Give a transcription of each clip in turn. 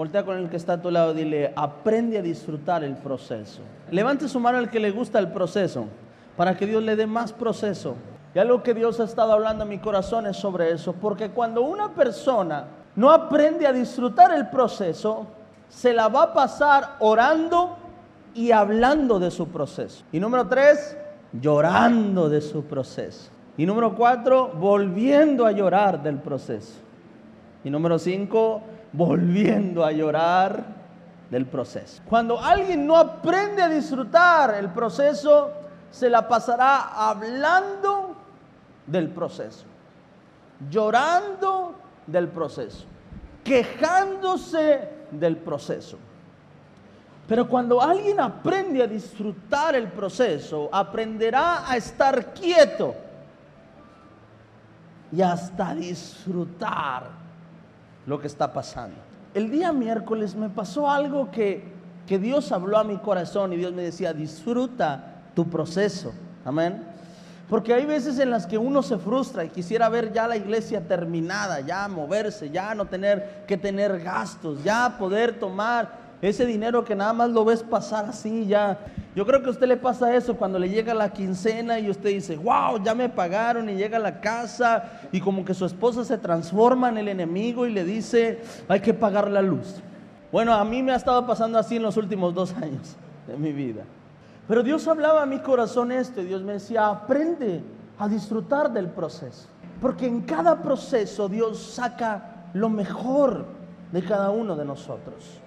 Voltea con el que está a tu lado dile, aprende a disfrutar el proceso. Levante su mano al que le gusta el proceso, para que Dios le dé más proceso. Y algo que Dios ha estado hablando en mi corazón es sobre eso, porque cuando una persona no aprende a disfrutar el proceso, se la va a pasar orando y hablando de su proceso. Y número tres, llorando de su proceso. Y número cuatro, volviendo a llorar del proceso. Y número cinco, volviendo a llorar del proceso. Cuando alguien no aprende a disfrutar el proceso, se la pasará hablando del proceso, llorando del proceso, quejándose del proceso. Pero cuando alguien aprende a disfrutar el proceso, aprenderá a estar quieto y hasta disfrutar lo que está pasando. El día miércoles me pasó algo que, que Dios habló a mi corazón y Dios me decía, disfruta tu proceso. Amén. Porque hay veces en las que uno se frustra y quisiera ver ya la iglesia terminada, ya moverse, ya no tener que tener gastos, ya poder tomar ese dinero que nada más lo ves pasar así ya. Yo creo que a usted le pasa eso cuando le llega la quincena y usted dice, wow, ya me pagaron y llega a la casa y como que su esposa se transforma en el enemigo y le dice, hay que pagar la luz. Bueno, a mí me ha estado pasando así en los últimos dos años de mi vida. Pero Dios hablaba a mi corazón esto y Dios me decía, aprende a disfrutar del proceso. Porque en cada proceso Dios saca lo mejor de cada uno de nosotros.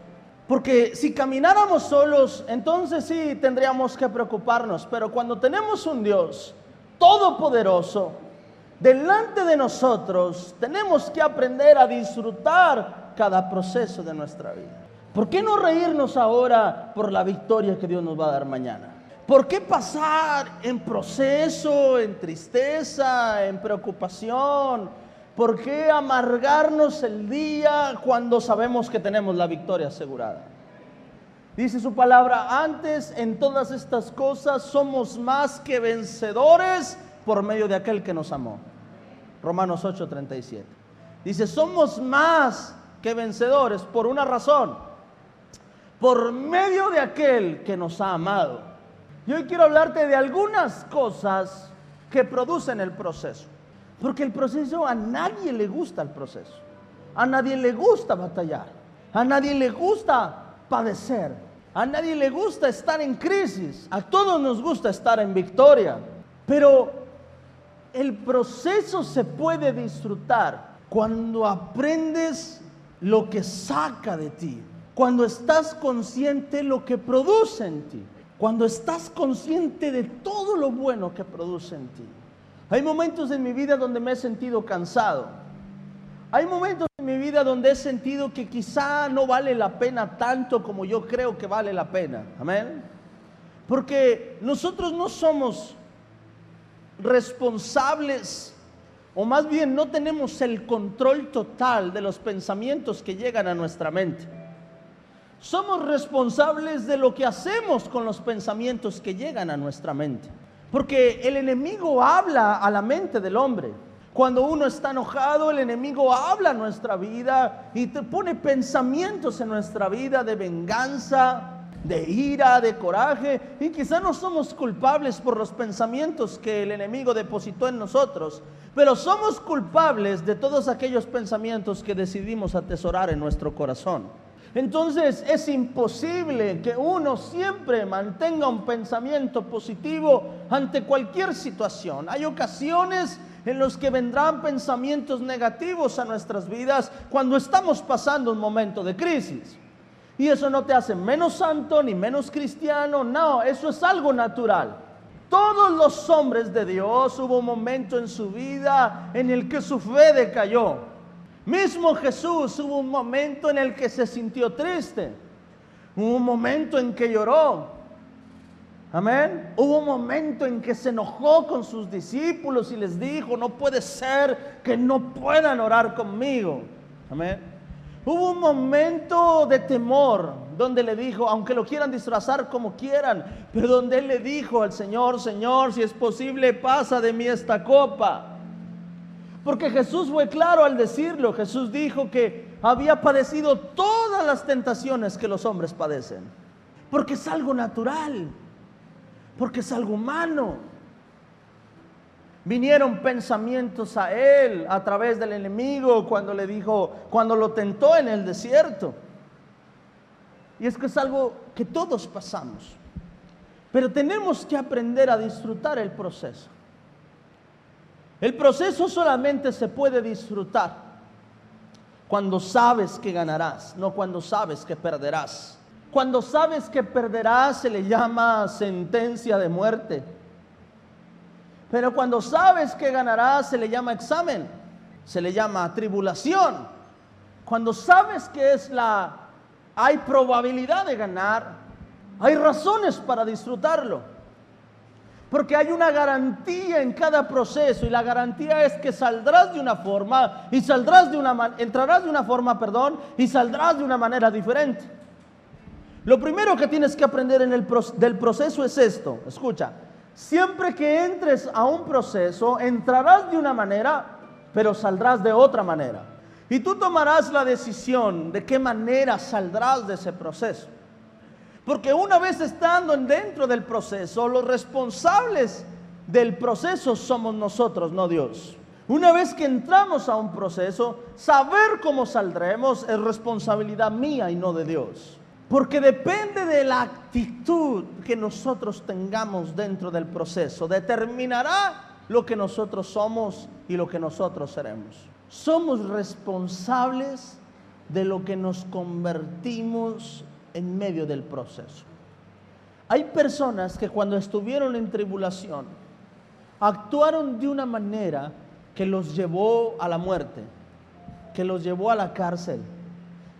Porque si camináramos solos, entonces sí tendríamos que preocuparnos. Pero cuando tenemos un Dios todopoderoso delante de nosotros, tenemos que aprender a disfrutar cada proceso de nuestra vida. ¿Por qué no reírnos ahora por la victoria que Dios nos va a dar mañana? ¿Por qué pasar en proceso, en tristeza, en preocupación? ¿Por qué amargarnos el día cuando sabemos que tenemos la victoria asegurada? Dice su palabra, antes en todas estas cosas somos más que vencedores por medio de aquel que nos amó. Romanos 8:37. Dice, somos más que vencedores por una razón, por medio de aquel que nos ha amado. Y hoy quiero hablarte de algunas cosas que producen el proceso. Porque el proceso a nadie le gusta el proceso. A nadie le gusta batallar. A nadie le gusta padecer. A nadie le gusta estar en crisis. A todos nos gusta estar en victoria. Pero el proceso se puede disfrutar cuando aprendes lo que saca de ti. Cuando estás consciente lo que produce en ti. Cuando estás consciente de todo lo bueno que produce en ti. Hay momentos en mi vida donde me he sentido cansado. Hay momentos en mi vida donde he sentido que quizá no vale la pena tanto como yo creo que vale la pena. Amén. Porque nosotros no somos responsables, o más bien no tenemos el control total de los pensamientos que llegan a nuestra mente. Somos responsables de lo que hacemos con los pensamientos que llegan a nuestra mente. Porque el enemigo habla a la mente del hombre. Cuando uno está enojado, el enemigo habla a nuestra vida y te pone pensamientos en nuestra vida de venganza, de ira, de coraje. Y quizá no somos culpables por los pensamientos que el enemigo depositó en nosotros, pero somos culpables de todos aquellos pensamientos que decidimos atesorar en nuestro corazón. Entonces es imposible que uno siempre mantenga un pensamiento positivo ante cualquier situación. Hay ocasiones en los que vendrán pensamientos negativos a nuestras vidas cuando estamos pasando un momento de crisis. Y eso no te hace menos santo ni menos cristiano, no, eso es algo natural. Todos los hombres de Dios hubo un momento en su vida en el que su fe decayó. Mismo Jesús hubo un momento en el que se sintió triste. Hubo un momento en que lloró. Amén. Hubo un momento en que se enojó con sus discípulos y les dijo, no puede ser que no puedan orar conmigo. Amén. Hubo un momento de temor donde le dijo, aunque lo quieran disfrazar como quieran, pero donde él le dijo al Señor, Señor, si es posible, pasa de mí esta copa. Porque Jesús fue claro al decirlo. Jesús dijo que había padecido todas las tentaciones que los hombres padecen. Porque es algo natural, porque es algo humano. Vinieron pensamientos a él a través del enemigo cuando le dijo, cuando lo tentó en el desierto. Y es que es algo que todos pasamos. Pero tenemos que aprender a disfrutar el proceso. El proceso solamente se puede disfrutar cuando sabes que ganarás, no cuando sabes que perderás. Cuando sabes que perderás se le llama sentencia de muerte. Pero cuando sabes que ganarás se le llama examen, se le llama tribulación. Cuando sabes que es la hay probabilidad de ganar, hay razones para disfrutarlo. Porque hay una garantía en cada proceso y la garantía es que saldrás de una forma y saldrás de una entrarás de una forma, perdón, y saldrás de una manera diferente. Lo primero que tienes que aprender en el del proceso es esto, escucha, siempre que entres a un proceso, entrarás de una manera, pero saldrás de otra manera. Y tú tomarás la decisión de qué manera saldrás de ese proceso. Porque una vez estando dentro del proceso, los responsables del proceso somos nosotros, no Dios. Una vez que entramos a un proceso, saber cómo saldremos es responsabilidad mía y no de Dios. Porque depende de la actitud que nosotros tengamos dentro del proceso. Determinará lo que nosotros somos y lo que nosotros seremos. Somos responsables de lo que nos convertimos en medio del proceso. Hay personas que cuando estuvieron en tribulación actuaron de una manera que los llevó a la muerte, que los llevó a la cárcel,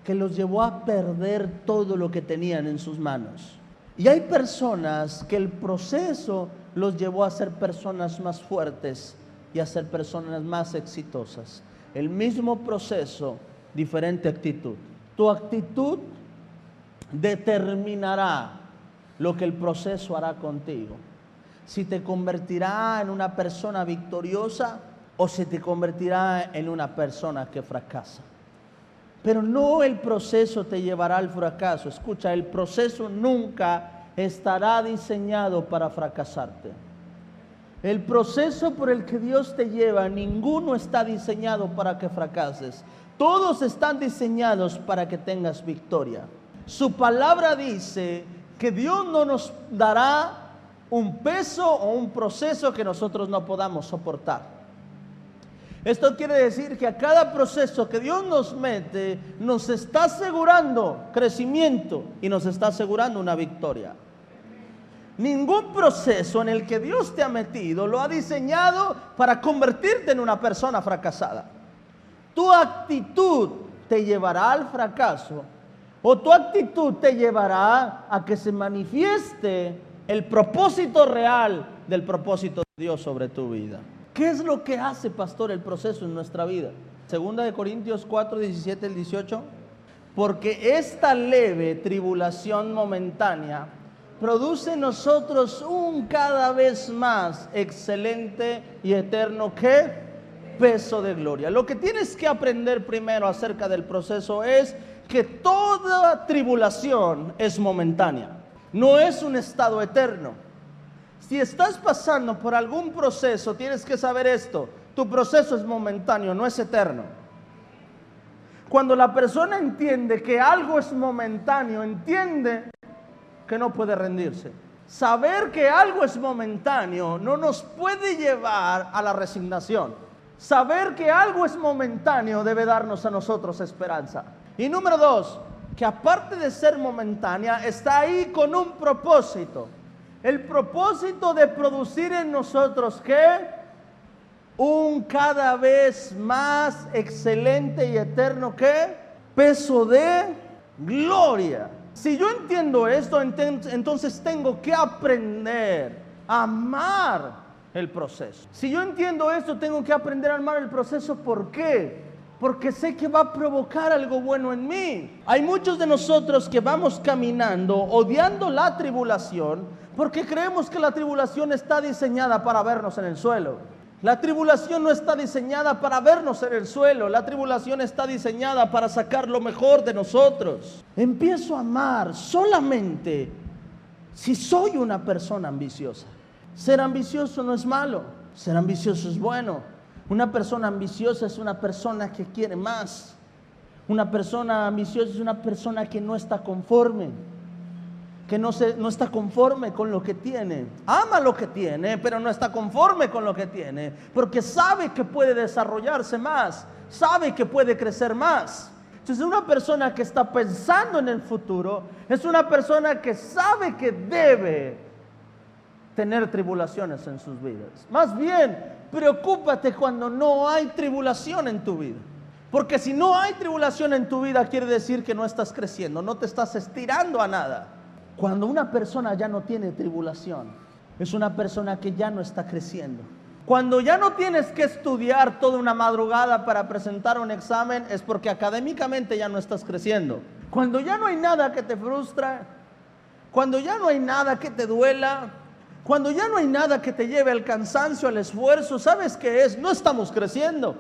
que los llevó a perder todo lo que tenían en sus manos. Y hay personas que el proceso los llevó a ser personas más fuertes y a ser personas más exitosas. El mismo proceso, diferente actitud. Tu actitud determinará lo que el proceso hará contigo. Si te convertirá en una persona victoriosa o si te convertirá en una persona que fracasa. Pero no el proceso te llevará al fracaso. Escucha, el proceso nunca estará diseñado para fracasarte. El proceso por el que Dios te lleva, ninguno está diseñado para que fracases. Todos están diseñados para que tengas victoria. Su palabra dice que Dios no nos dará un peso o un proceso que nosotros no podamos soportar. Esto quiere decir que a cada proceso que Dios nos mete, nos está asegurando crecimiento y nos está asegurando una victoria. Ningún proceso en el que Dios te ha metido lo ha diseñado para convertirte en una persona fracasada. Tu actitud te llevará al fracaso o tu actitud te llevará a que se manifieste el propósito real del propósito de Dios sobre tu vida. ¿Qué es lo que hace, pastor, el proceso en nuestra vida? Segunda de Corintios 4, 17 al 18. Porque esta leve tribulación momentánea produce en nosotros un cada vez más excelente y eterno ¿qué? peso de gloria. Lo que tienes que aprender primero acerca del proceso es que toda tribulación es momentánea, no es un estado eterno. Si estás pasando por algún proceso, tienes que saber esto, tu proceso es momentáneo, no es eterno. Cuando la persona entiende que algo es momentáneo, entiende que no puede rendirse. Saber que algo es momentáneo no nos puede llevar a la resignación. Saber que algo es momentáneo debe darnos a nosotros esperanza. Y número dos, que aparte de ser momentánea, está ahí con un propósito. El propósito de producir en nosotros que un cada vez más excelente y eterno que peso de gloria. Si yo entiendo esto, entonces tengo que aprender a amar el proceso. Si yo entiendo esto, tengo que aprender a amar el proceso. ¿Por qué? Porque sé que va a provocar algo bueno en mí. Hay muchos de nosotros que vamos caminando odiando la tribulación porque creemos que la tribulación está diseñada para vernos en el suelo. La tribulación no está diseñada para vernos en el suelo, la tribulación está diseñada para sacar lo mejor de nosotros. Empiezo a amar solamente si soy una persona ambiciosa. Ser ambicioso no es malo, ser ambicioso es bueno. Una persona ambiciosa es una persona que quiere más. Una persona ambiciosa es una persona que no está conforme, que no, se, no está conforme con lo que tiene. Ama lo que tiene, pero no está conforme con lo que tiene, porque sabe que puede desarrollarse más, sabe que puede crecer más. Entonces una persona que está pensando en el futuro es una persona que sabe que debe tener tribulaciones en sus vidas. Más bien, preocúpate cuando no hay tribulación en tu vida. Porque si no hay tribulación en tu vida, quiere decir que no estás creciendo, no te estás estirando a nada. Cuando una persona ya no tiene tribulación, es una persona que ya no está creciendo. Cuando ya no tienes que estudiar toda una madrugada para presentar un examen, es porque académicamente ya no estás creciendo. Cuando ya no hay nada que te frustra, cuando ya no hay nada que te duela, cuando ya no hay nada que te lleve al cansancio, al esfuerzo, ¿sabes qué es? No estamos creciendo.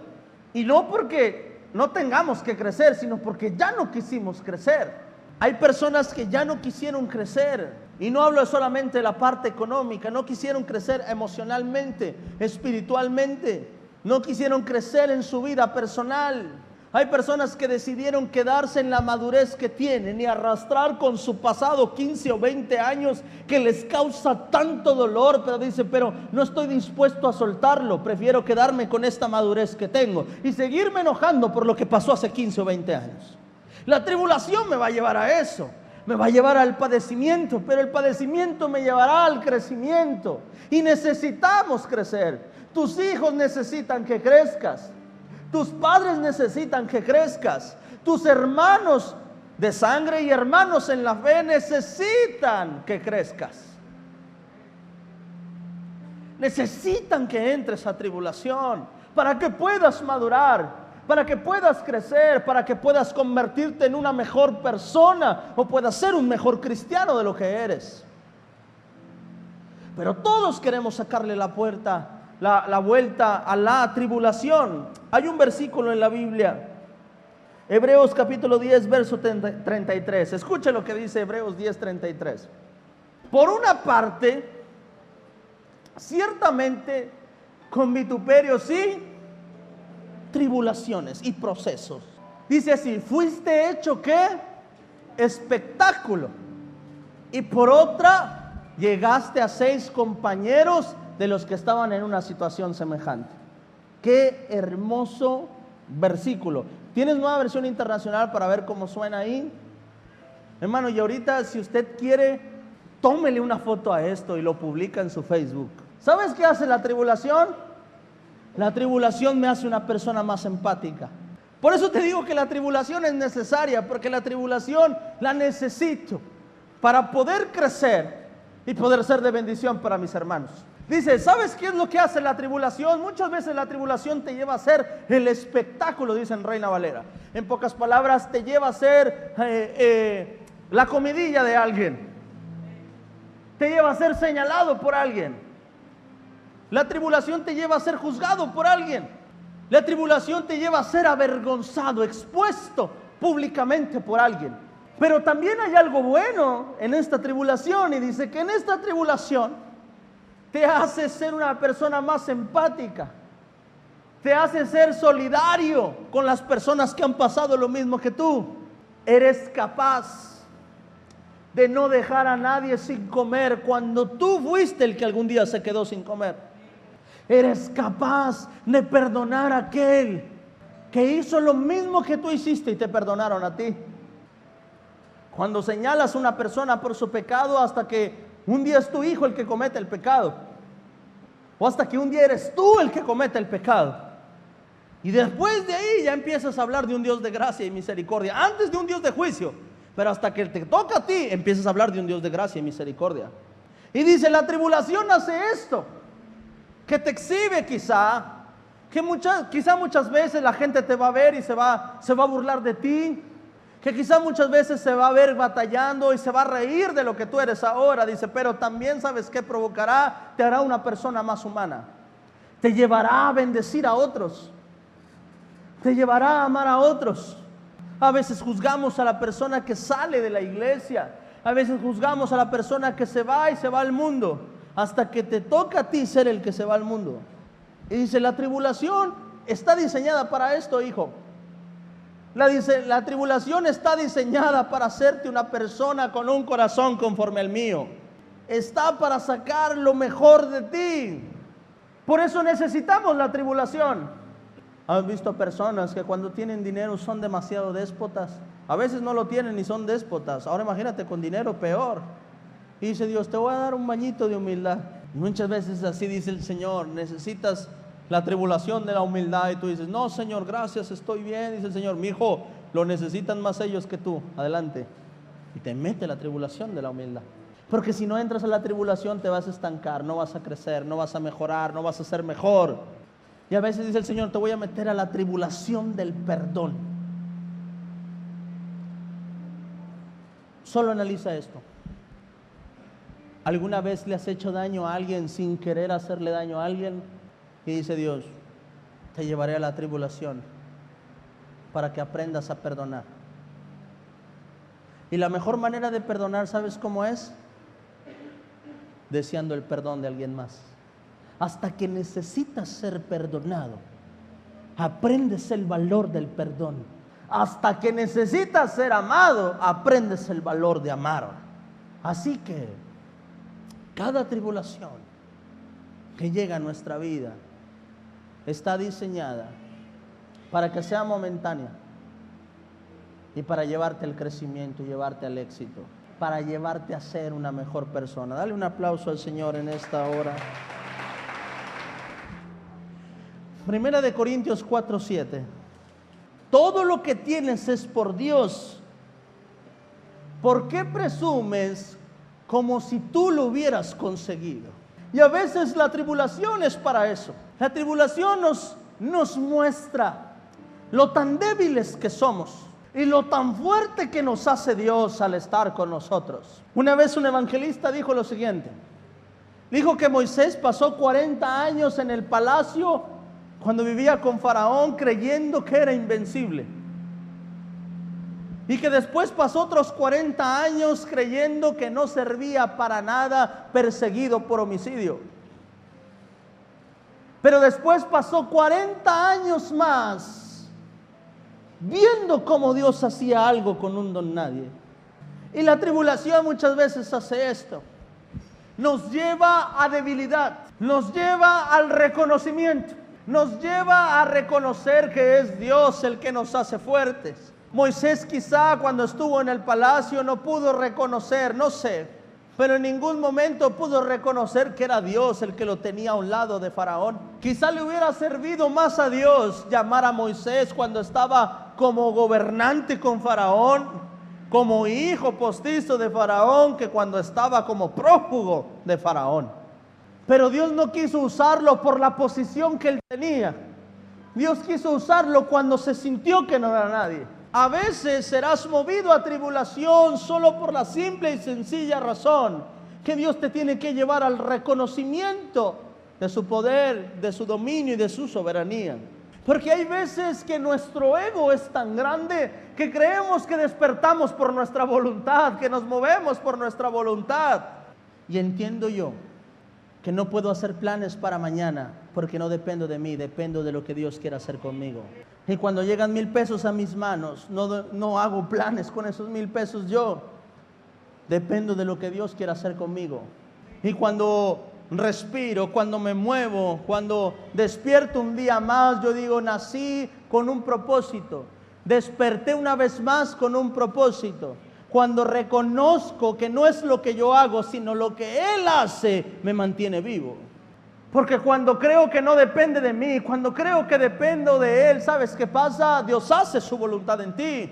Y no porque no tengamos que crecer, sino porque ya no quisimos crecer. Hay personas que ya no quisieron crecer. Y no hablo solamente de la parte económica, no quisieron crecer emocionalmente, espiritualmente. No quisieron crecer en su vida personal. Hay personas que decidieron quedarse en la madurez que tienen y arrastrar con su pasado 15 o 20 años que les causa tanto dolor, pero dice, pero no estoy dispuesto a soltarlo, prefiero quedarme con esta madurez que tengo y seguirme enojando por lo que pasó hace 15 o 20 años. La tribulación me va a llevar a eso, me va a llevar al padecimiento, pero el padecimiento me llevará al crecimiento y necesitamos crecer. Tus hijos necesitan que crezcas. Tus padres necesitan que crezcas. Tus hermanos de sangre y hermanos en la fe necesitan que crezcas. Necesitan que entres a tribulación para que puedas madurar, para que puedas crecer, para que puedas convertirte en una mejor persona o puedas ser un mejor cristiano de lo que eres. Pero todos queremos sacarle la puerta la, vuelta a la tribulación. Hay un versículo en la Biblia, Hebreos capítulo 10, verso 33. Escuche lo que dice Hebreos 10, 33. Por una parte, ciertamente con vituperios y tribulaciones y procesos. Dice así, fuiste hecho qué? Espectáculo. Y por otra, llegaste a seis compañeros de los que estaban en una situación semejante. Qué hermoso versículo. ¿Tienes nueva versión internacional para ver cómo suena ahí? Hermano, y ahorita si usted quiere, tómele una foto a esto y lo publica en su Facebook. ¿Sabes qué hace la tribulación? La tribulación me hace una persona más empática. Por eso te digo que la tribulación es necesaria, porque la tribulación la necesito para poder crecer y poder ser de bendición para mis hermanos. Dice, ¿sabes qué es lo que hace la tribulación? Muchas veces la tribulación te lleva a ser el espectáculo, dice en Reina Valera. En pocas palabras, te lleva a ser eh, eh, la comidilla de alguien. Te lleva a ser señalado por alguien. La tribulación te lleva a ser juzgado por alguien. La tribulación te lleva a ser avergonzado, expuesto públicamente por alguien. Pero también hay algo bueno en esta tribulación y dice que en esta tribulación te hace ser una persona más empática, te hace ser solidario con las personas que han pasado lo mismo que tú. Eres capaz de no dejar a nadie sin comer cuando tú fuiste el que algún día se quedó sin comer. Eres capaz de perdonar a aquel que hizo lo mismo que tú hiciste y te perdonaron a ti. Cuando señalas a una persona por su pecado hasta que un día es tu hijo el que comete el pecado. O hasta que un día eres tú el que comete el pecado. Y después de ahí ya empiezas a hablar de un Dios de gracia y misericordia. Antes de un Dios de juicio. Pero hasta que te toca a ti, empiezas a hablar de un Dios de gracia y misericordia. Y dice, la tribulación hace esto. Que te exhibe quizá. Que muchas, quizá muchas veces la gente te va a ver y se va, se va a burlar de ti que quizá muchas veces se va a ver batallando y se va a reír de lo que tú eres ahora, dice, pero también sabes que provocará, te hará una persona más humana, te llevará a bendecir a otros, te llevará a amar a otros. A veces juzgamos a la persona que sale de la iglesia, a veces juzgamos a la persona que se va y se va al mundo, hasta que te toca a ti ser el que se va al mundo. Y dice, la tribulación está diseñada para esto, hijo. La, tribulación está diseñada para hacerte una persona con un corazón conforme al mío. Está para sacar lo mejor de ti. Por eso necesitamos la tribulación. ¿Has visto personas que cuando tienen dinero son demasiado déspotas? A veces no lo tienen y son déspotas. Ahora imagínate con dinero peor. Y dice Dios, te voy a dar un bañito de humildad. muchas veces así dice el Señor, necesitas la tribulación de la humildad y tú dices, no Señor, gracias, estoy bien. Dice el Señor, mi hijo, lo necesitan más ellos que tú. Adelante. Y te mete la tribulación de la humildad. Porque si no entras a la tribulación te vas a estancar, no vas a crecer, no vas a mejorar, no vas a ser mejor. Y a veces dice el Señor, te voy a meter a la tribulación del perdón. Solo analiza esto. ¿Alguna vez le has hecho daño a alguien sin querer hacerle daño a alguien? Y dice Dios, te llevaré a la tribulación para que aprendas a perdonar. Y la mejor manera de perdonar, ¿sabes cómo es? Deseando el perdón de alguien más. Hasta que necesitas ser perdonado, aprendes el valor del perdón. Hasta que necesitas ser amado, aprendes el valor de amar. Así que cada tribulación que llega a nuestra vida, está diseñada para que sea momentánea y para llevarte al crecimiento, llevarte al éxito, para llevarte a ser una mejor persona. Dale un aplauso al Señor en esta hora. Primera de Corintios 4, 7. Todo lo que tienes es por Dios. ¿Por qué presumes como si tú lo hubieras conseguido? Y a veces la tribulación es para eso. La tribulación nos, nos muestra lo tan débiles que somos y lo tan fuerte que nos hace Dios al estar con nosotros. Una vez un evangelista dijo lo siguiente. Dijo que Moisés pasó 40 años en el palacio cuando vivía con Faraón creyendo que era invencible. Y que después pasó otros 40 años creyendo que no servía para nada perseguido por homicidio. Pero después pasó 40 años más viendo cómo Dios hacía algo con un don nadie. Y la tribulación muchas veces hace esto. Nos lleva a debilidad, nos lleva al reconocimiento, nos lleva a reconocer que es Dios el que nos hace fuertes. Moisés quizá cuando estuvo en el palacio no pudo reconocer, no sé, pero en ningún momento pudo reconocer que era Dios el que lo tenía a un lado de Faraón. Quizá le hubiera servido más a Dios llamar a Moisés cuando estaba como gobernante con Faraón, como hijo postizo de Faraón, que cuando estaba como prófugo de Faraón. Pero Dios no quiso usarlo por la posición que él tenía. Dios quiso usarlo cuando se sintió que no era nadie. A veces serás movido a tribulación solo por la simple y sencilla razón que Dios te tiene que llevar al reconocimiento de su poder, de su dominio y de su soberanía. Porque hay veces que nuestro ego es tan grande que creemos que despertamos por nuestra voluntad, que nos movemos por nuestra voluntad. Y entiendo yo que no puedo hacer planes para mañana porque no dependo de mí, dependo de lo que Dios quiera hacer conmigo. Y cuando llegan mil pesos a mis manos, no, no hago planes con esos mil pesos yo. Dependo de lo que Dios quiera hacer conmigo. Y cuando respiro, cuando me muevo, cuando despierto un día más, yo digo, nací con un propósito. Desperté una vez más con un propósito cuando reconozco que no es lo que yo hago, sino lo que Él hace, me mantiene vivo. Porque cuando creo que no depende de mí, cuando creo que dependo de Él, ¿sabes qué pasa? Dios hace su voluntad en ti.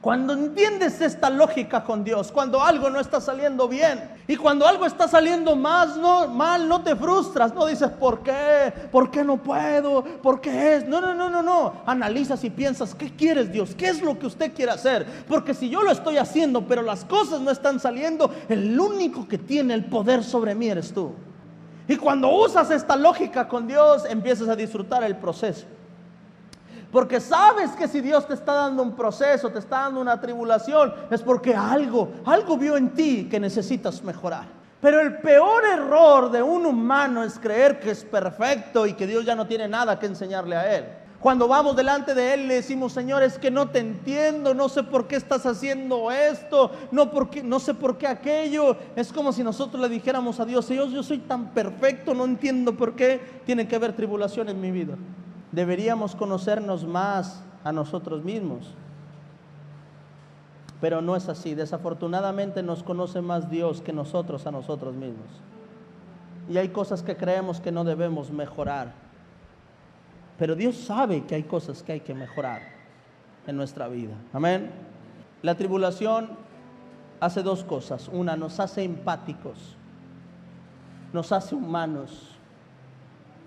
Cuando entiendes esta lógica con Dios, cuando algo no está saliendo bien y cuando algo está saliendo más no, mal, no te frustras, no dices por qué, por qué no puedo, por qué es. No, no, no, no, no. Analizas y piensas, ¿qué quieres Dios? ¿Qué es lo que usted quiere hacer? Porque si yo lo estoy haciendo, pero las cosas no están saliendo, el único que tiene el poder sobre mí eres tú. Y cuando usas esta lógica con Dios, empiezas a disfrutar el proceso. Porque sabes que si Dios te está dando un proceso, te está dando una tribulación, es porque algo, algo vio en ti que necesitas mejorar. Pero el peor error de un humano es creer que es perfecto y que Dios ya no tiene nada que enseñarle a él. Cuando vamos delante de Él le decimos, Señor, es que no te entiendo, no sé por qué estás haciendo esto, no, no sé por qué aquello. Es como si nosotros le dijéramos a Dios, Señor, yo soy tan perfecto, no entiendo por qué tiene que haber tribulación en mi vida. Deberíamos conocernos más a nosotros mismos. Pero no es así. Desafortunadamente nos conoce más Dios que nosotros a nosotros mismos. Y hay cosas que creemos que no debemos mejorar. Pero Dios sabe que hay cosas que hay que mejorar en nuestra vida. Amén. La tribulación hace dos cosas. Una, nos hace empáticos, nos hace humanos,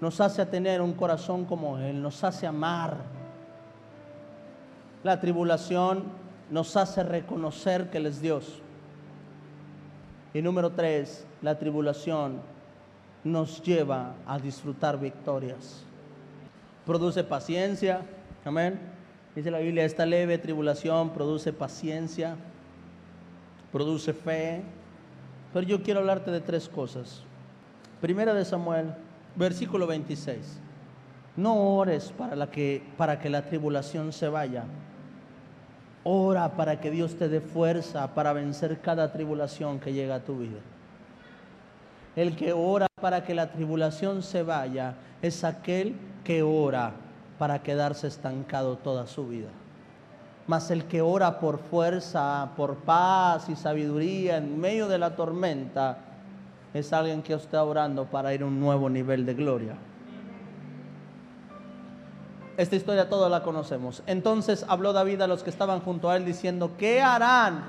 nos hace tener un corazón como Él, nos hace amar. La tribulación nos hace reconocer que Él es Dios. Y número tres, la tribulación nos lleva a disfrutar victorias produce paciencia. Amén. Dice la Biblia, esta leve tribulación produce paciencia, produce fe. Pero yo quiero hablarte de tres cosas. Primera de Samuel, versículo 26. No ores para, que, para que la tribulación se vaya. Ora para que Dios te dé fuerza para vencer cada tribulación que llega a tu vida. El que ora para que la tribulación se vaya es aquel que ora para quedarse estancado toda su vida. Mas el que ora por fuerza, por paz y sabiduría en medio de la tormenta, es alguien que está orando para ir a un nuevo nivel de gloria. Esta historia todos la conocemos. Entonces habló David a los que estaban junto a él diciendo, ¿qué harán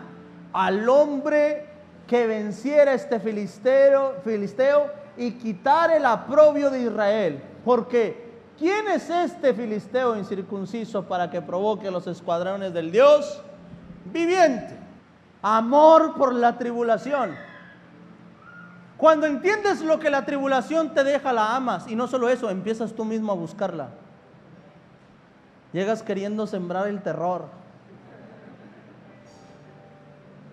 al hombre que venciera este filisteo, filisteo y quitar el aprobio de Israel? Porque ¿Quién es este filisteo incircunciso para que provoque los escuadrones del Dios viviente? Amor por la tribulación. Cuando entiendes lo que la tribulación te deja, la amas. Y no solo eso, empiezas tú mismo a buscarla. Llegas queriendo sembrar el terror.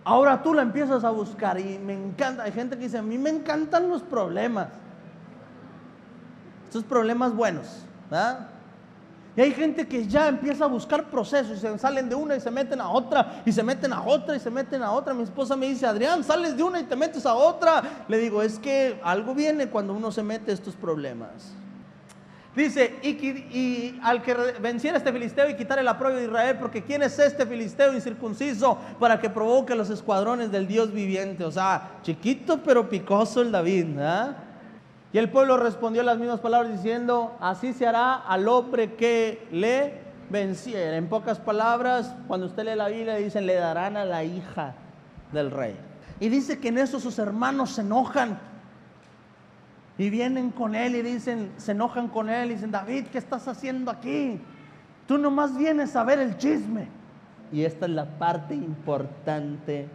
Ahora tú la empiezas a buscar y me encanta. Hay gente que dice, a mí me encantan los problemas. Estos problemas buenos. Y hay gente que ya empieza a buscar procesos y se salen de una y se meten a otra y se meten a otra y se meten a otra. Mi esposa me dice, Adrián, sales de una y te metes a otra. Le digo, es que algo viene cuando uno se mete a estos problemas. Dice, y, al que venciera este filisteo y quitar el apoyo de Israel, porque ¿quién es este filisteo incircunciso para que provoque los escuadrones del Dios viviente? O sea, chiquito pero picoso el David, ¿ah? Y el pueblo respondió las mismas palabras diciendo, así se hará al hombre que le venciera. En pocas palabras, cuando usted lee la Biblia, dicen, le darán a la hija del rey. Y dice que en eso sus hermanos se enojan. Y vienen con él y dicen, se enojan con él y dicen, David, ¿qué estás haciendo aquí? Tú nomás vienes a ver el chisme. Y esta es la parte importante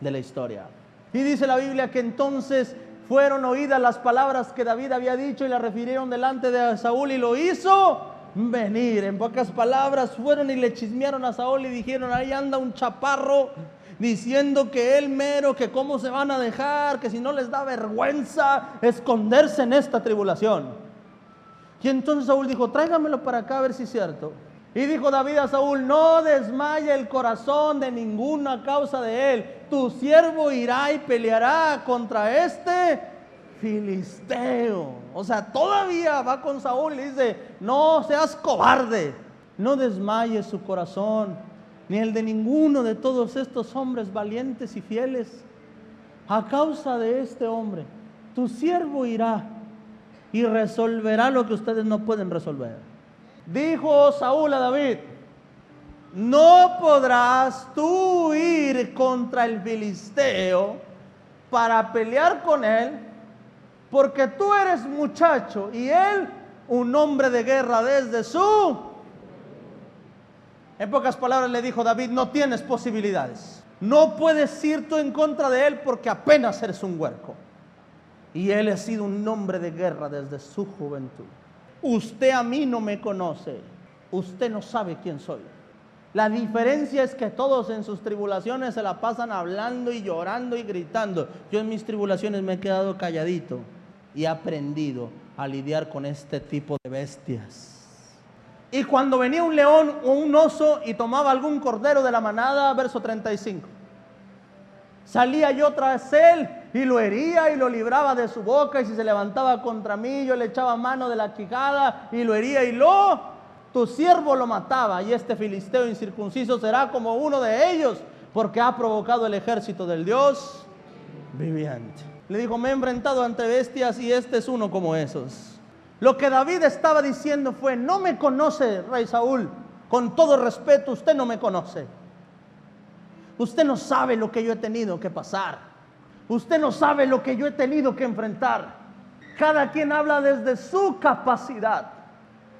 de la historia. Y dice la Biblia que entonces fueron oídas las palabras que David había dicho y la refirieron delante de Saúl y lo hizo venir. En pocas palabras, fueron y le chismearon a Saúl y dijeron, ahí anda un chaparro diciendo que él mero, que cómo se van a dejar, que si no les da vergüenza esconderse en esta tribulación. Y entonces Saúl dijo, tráigamelo para acá a ver si es cierto. Y dijo David a Saúl, no desmaya el corazón de ninguna causa de él. Tu siervo irá y peleará contra este filisteo. O sea, todavía va con Saúl y dice, no seas cobarde, no desmayes su corazón, ni el de ninguno de todos estos hombres valientes y fieles. A causa de este hombre, tu siervo irá y resolverá lo que ustedes no pueden resolver. Dijo Saúl a David, no podrás tú ir contra el filisteo para pelear con él, porque tú eres muchacho y él un hombre de guerra desde su... En pocas palabras le dijo David, no tienes posibilidades. No puedes ir tú en contra de él porque apenas eres un huerco. Y él ha sido un hombre de guerra desde su juventud. Usted a mí no me conoce. Usted no sabe quién soy. La diferencia es que todos en sus tribulaciones se la pasan hablando y llorando y gritando. Yo en mis tribulaciones me he quedado calladito y he aprendido a lidiar con este tipo de bestias. Y cuando venía un león o un oso y tomaba algún cordero de la manada, verso 35, salía yo tras él y lo hería y lo libraba de su boca y si se levantaba contra mí yo le echaba mano de la quijada y lo hería y lo tu siervo lo mataba y este filisteo incircunciso será como uno de ellos porque ha provocado el ejército del Dios viviente. Le dijo, me he enfrentado ante bestias y este es uno como esos. Lo que David estaba diciendo fue, no me conoce, rey Saúl, con todo respeto, usted no me conoce. Usted no sabe lo que yo he tenido que pasar. Usted no sabe lo que yo he tenido que enfrentar. Cada quien habla desde su capacidad.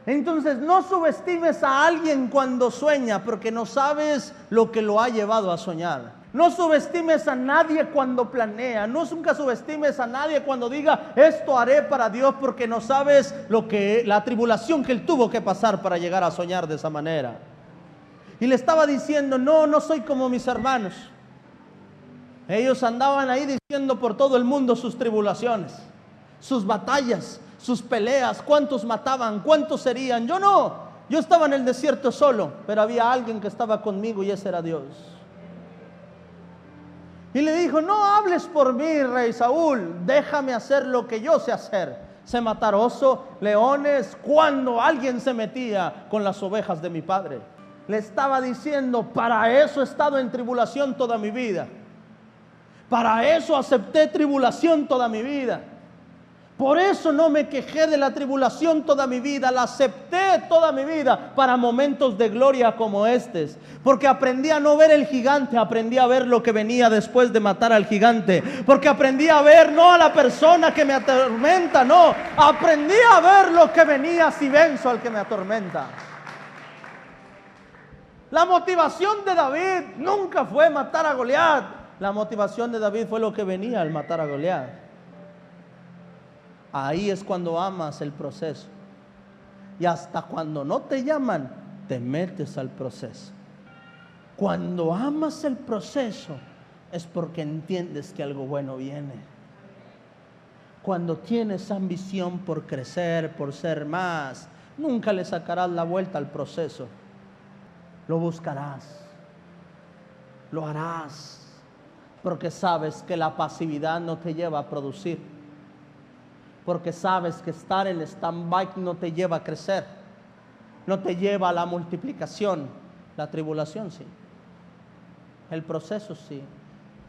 Entonces no subestimes a alguien cuando sueña porque no sabes lo que lo ha llevado a soñar. No subestimes a nadie cuando planea. No nunca subestimes a nadie cuando diga esto haré para Dios porque no sabes lo que la tribulación que él tuvo que pasar para llegar a soñar de esa manera. Y le estaba diciendo, "No, no soy como mis hermanos." Ellos andaban ahí diciendo por todo el mundo sus tribulaciones, sus batallas, sus peleas, cuántos mataban, cuántos serían. Yo no, yo estaba en el desierto solo, pero había alguien que estaba conmigo y ese era Dios. Y le dijo, no hables por mí, rey Saúl, déjame hacer lo que yo sé hacer. Sé matar oso, leones, cuando alguien se metía con las ovejas de mi padre. Le estaba diciendo, para eso he estado en tribulación toda mi vida. Para eso acepté tribulación toda mi vida. Por eso no me quejé de la tribulación toda mi vida, la acepté toda mi vida para momentos de gloria como estos. Porque aprendí a no ver el gigante, aprendí a ver lo que venía después de matar al gigante. Porque aprendí a ver no a la persona que me atormenta, no, aprendí a ver lo que venía si venzo al que me atormenta. La motivación de David nunca fue matar a Goliat. La motivación de David fue lo que venía al matar a Goliat. Ahí es cuando amas el proceso. Y hasta cuando no te llaman, te metes al proceso. Cuando amas el proceso es porque entiendes que algo bueno viene. Cuando tienes ambición por crecer, por ser más, nunca le sacarás la vuelta al proceso. Lo buscarás. Lo harás. Porque sabes que la pasividad no te lleva a producir porque sabes que estar en stand-by no te lleva a crecer, no te lleva a la multiplicación, la tribulación sí, el proceso sí.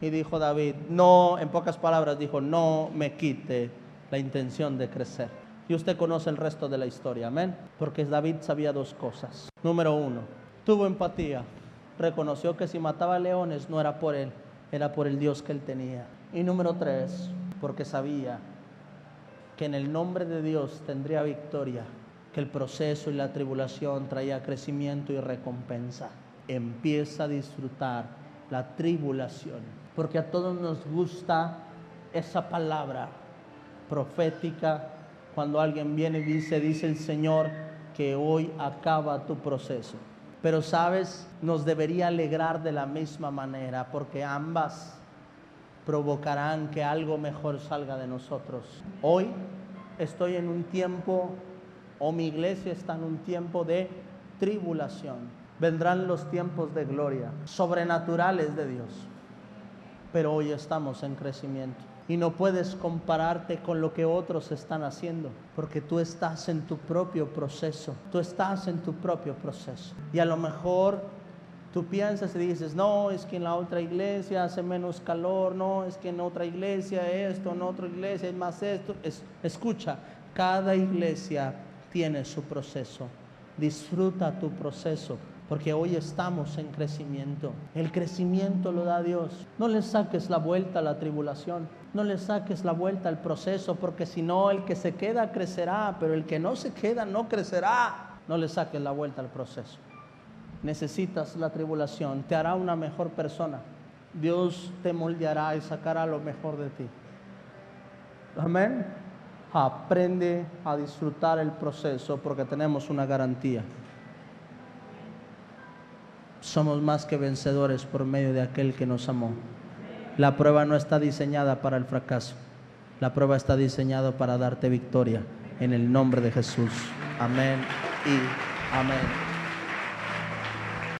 Y dijo David, no, en pocas palabras dijo, no me quite la intención de crecer. Y usted conoce el resto de la historia, amén. Porque David sabía dos cosas. Número uno, tuvo empatía. Reconoció que si mataba leones no era por él, era por el Dios que él tenía. Y número tres, porque sabía que en el nombre de Dios tendría victoria, que el proceso y la tribulación traía crecimiento y recompensa. Empieza a disfrutar la tribulación, porque a todos nos gusta esa palabra profética cuando alguien viene y dice, dice el Señor, que hoy acaba tu proceso. Pero sabes, nos debería alegrar de la misma manera, porque ambas provocarán que algo mejor salga de nosotros. Hoy estoy en un tiempo, o mi iglesia está en un tiempo de tribulación. Vendrán los tiempos de gloria, sobrenaturales de Dios. Pero hoy estamos en crecimiento. Y no puedes compararte con lo que otros están haciendo, porque tú estás en tu propio proceso, tú estás en tu propio proceso. Y a lo mejor Tú piensas y dices, no, es que en la otra iglesia hace menos calor, no, es que en otra iglesia esto, en otra iglesia es más esto. escucha, cada iglesia tiene su proceso. Disfruta tu proceso, porque hoy estamos en crecimiento. El crecimiento lo da Dios. No le saques la vuelta a la tribulación, no le saques la vuelta al proceso, porque si no, el que se queda crecerá, pero el que no se queda no crecerá. No le saques la vuelta al proceso necesitas la tribulación, te hará una mejor persona. Dios te moldeará y sacará lo mejor de ti. Amén. Aprende a disfrutar el proceso porque tenemos una garantía. Somos más que vencedores por medio de aquel que nos amó. La prueba no está diseñada para el fracaso. La prueba está diseñada para darte victoria en el nombre de Jesús. Amén y amén.